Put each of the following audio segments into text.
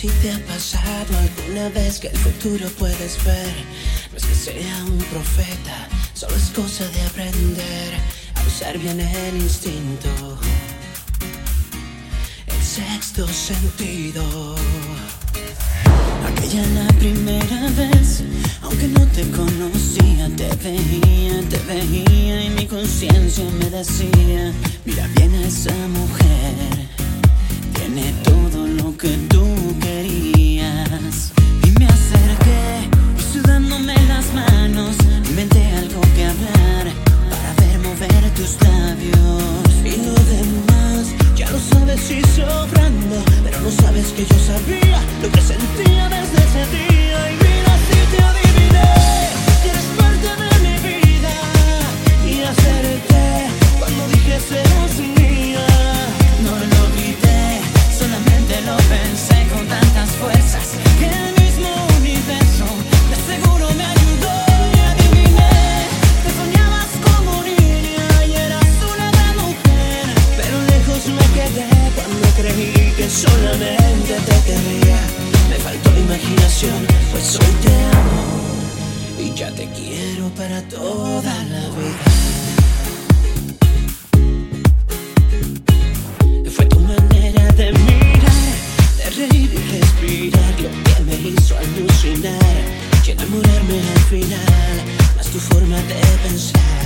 si te ha pasado alguna vez que el futuro puedes ver. No es que sea un profeta, solo es cosa de aprender a usar bien el instinto. El sexto sentido. Aquella la primera vez, aunque no te conocía, te veía, te veía y mi conciencia me decía, mira bien a esa mujer, tiene todo lo que tú que yo sabía lo que sentía desde ese día. Solamente te quería. Me faltó imaginación, pues hoy te amo y ya te quiero para toda la vida. Fue tu manera de mirar, de reír y respirar lo que me hizo alucinar y enamorarme al final. Más tu forma de pensar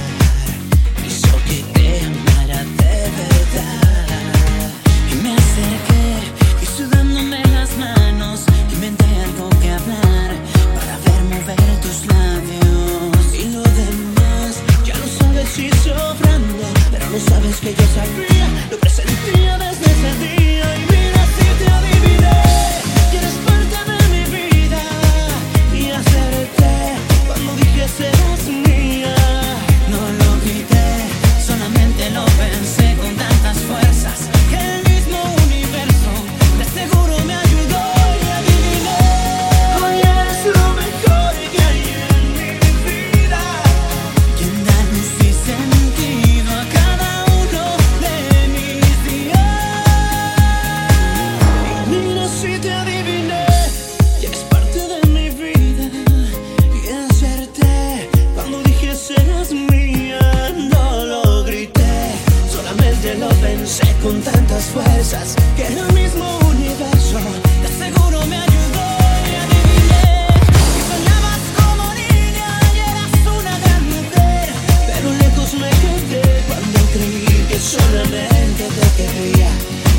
con tantas fuerzas que el mismo universo te aseguro me ayudó y adiviné. Y soñabas como niña y eras una gran mujer, pero lejos me quedé cuando creí que solamente te quería.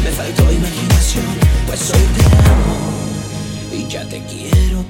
Me faltó imaginación, pues hoy te amo y ya te quiero